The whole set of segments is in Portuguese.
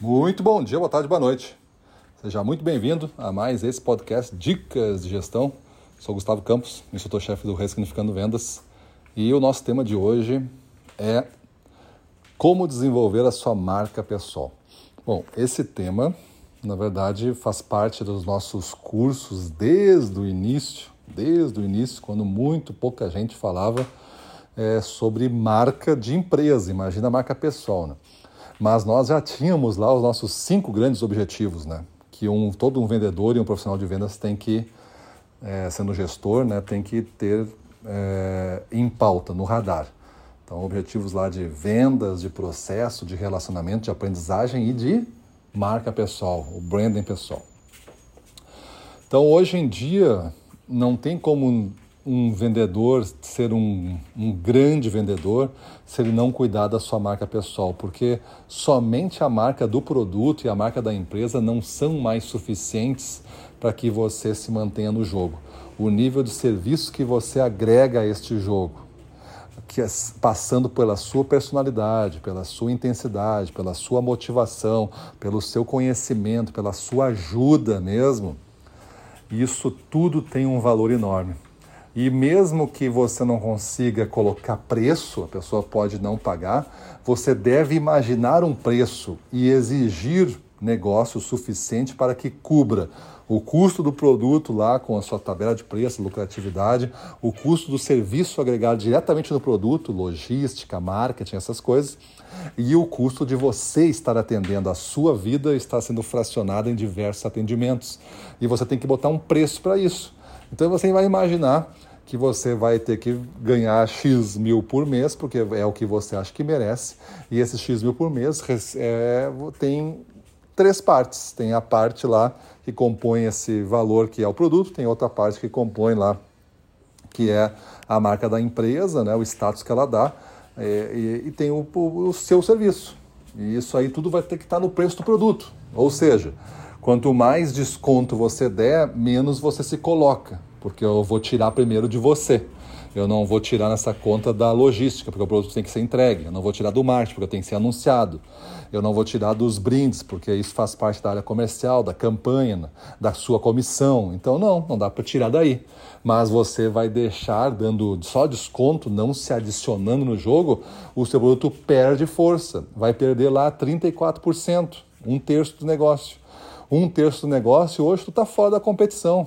Muito bom dia, boa tarde, boa noite. Seja muito bem-vindo a mais esse podcast Dicas de Gestão. Sou Gustavo Campos, instrutor-chefe do Ressignificando Vendas. E o nosso tema de hoje é como desenvolver a sua marca pessoal. Bom, esse tema, na verdade, faz parte dos nossos cursos desde o início, desde o início, quando muito pouca gente falava é, sobre marca de empresa, imagina a marca pessoal, né? Mas nós já tínhamos lá os nossos cinco grandes objetivos, né? Que um, todo um vendedor e um profissional de vendas tem que, é, sendo gestor, né, tem que ter é, em pauta, no radar. Então, objetivos lá de vendas, de processo, de relacionamento, de aprendizagem e de marca pessoal, o branding pessoal. Então, hoje em dia, não tem como um vendedor ser um, um, grande vendedor se ele não cuidar da sua marca pessoal, porque somente a marca do produto e a marca da empresa não são mais suficientes para que você se mantenha no jogo. O nível de serviço que você agrega a este jogo, que é passando pela sua personalidade, pela sua intensidade, pela sua motivação, pelo seu conhecimento, pela sua ajuda mesmo, isso tudo tem um valor enorme. E mesmo que você não consiga colocar preço, a pessoa pode não pagar, você deve imaginar um preço e exigir negócio suficiente para que cubra o custo do produto lá com a sua tabela de preço, lucratividade, o custo do serviço agregado diretamente no produto, logística, marketing, essas coisas, e o custo de você estar atendendo a sua vida está sendo fracionado em diversos atendimentos. E você tem que botar um preço para isso. Então você vai imaginar que você vai ter que ganhar X mil por mês, porque é o que você acha que merece, e esses X mil por mês é, tem três partes. Tem a parte lá que compõe esse valor que é o produto, tem outra parte que compõe lá que é a marca da empresa, né, o status que ela dá, é, e, e, tem o, o seu serviço. E isso aí tudo vai ter que estar no preço do produto. Ou seja, quanto mais desconto você der, menos você se coloca porque eu vou tirar primeiro de você. Eu não vou tirar nessa conta da logística, porque o produto tem que ser entregue. Eu não vou tirar do marketing, porque tem que ser anunciado. Eu não vou tirar dos brindes, porque isso faz parte da área comercial, da campanha, da sua comissão. Então, não, não dá para tirar daí. Mas você vai deixar, dando só desconto, não se adicionando no jogo, o seu produto perde força. Vai perder lá 34%, um terço do negócio. Um terço do negócio, hoje tu está fora da competição.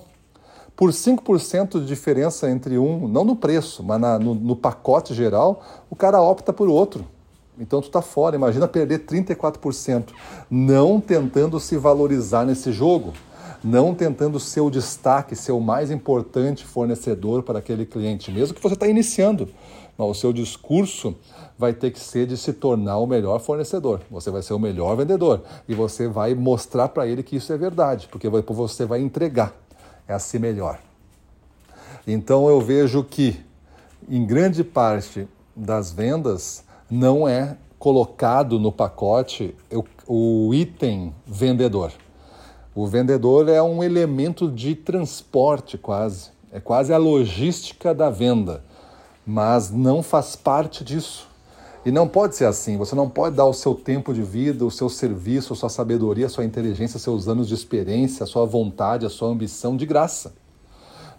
Por 5% de diferença entre um, não no preço, mas na, no, no, pacote geral, o cara opta por outro. Então tu está fora, imagina perder 34%, não tentando se valorizar nesse jogo, não tentando ser o destaque, ser o mais importante fornecedor para aquele cliente, mesmo que você está iniciando. o seu discurso vai ter que ser de se tornar o melhor fornecedor. Você vai ser o melhor vendedor e você vai mostrar para ele que isso é verdade, porque você vai entregar é assim melhor. Então eu vejo que, em grande parte das vendas, não é colocado no pacote o, o item vendedor. O vendedor é um elemento de transporte, quase. É quase a logística da venda, mas não faz parte disso. E não pode ser assim. Você não pode dar o seu tempo de vida, o seu serviço, a sua sabedoria, a sua inteligência, seus anos de experiência, a sua vontade, a sua ambição de graça.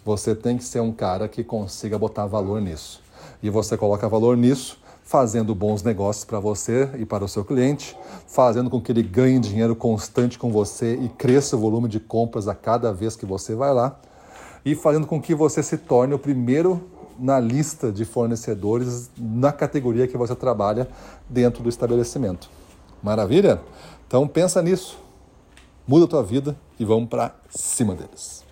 Você tem que ser um cara que consiga botar valor nisso. E você coloca valor nisso fazendo bons negócios para você e para o seu cliente, fazendo com que ele ganhe dinheiro constante com você e cresça o volume de compras a cada vez que você vai lá, e fazendo com que você se torne o primeiro na lista de fornecedores na categoria que você trabalha dentro do estabelecimento. Maravilha? Então pensa nisso. Muda a tua vida e vamos para cima deles.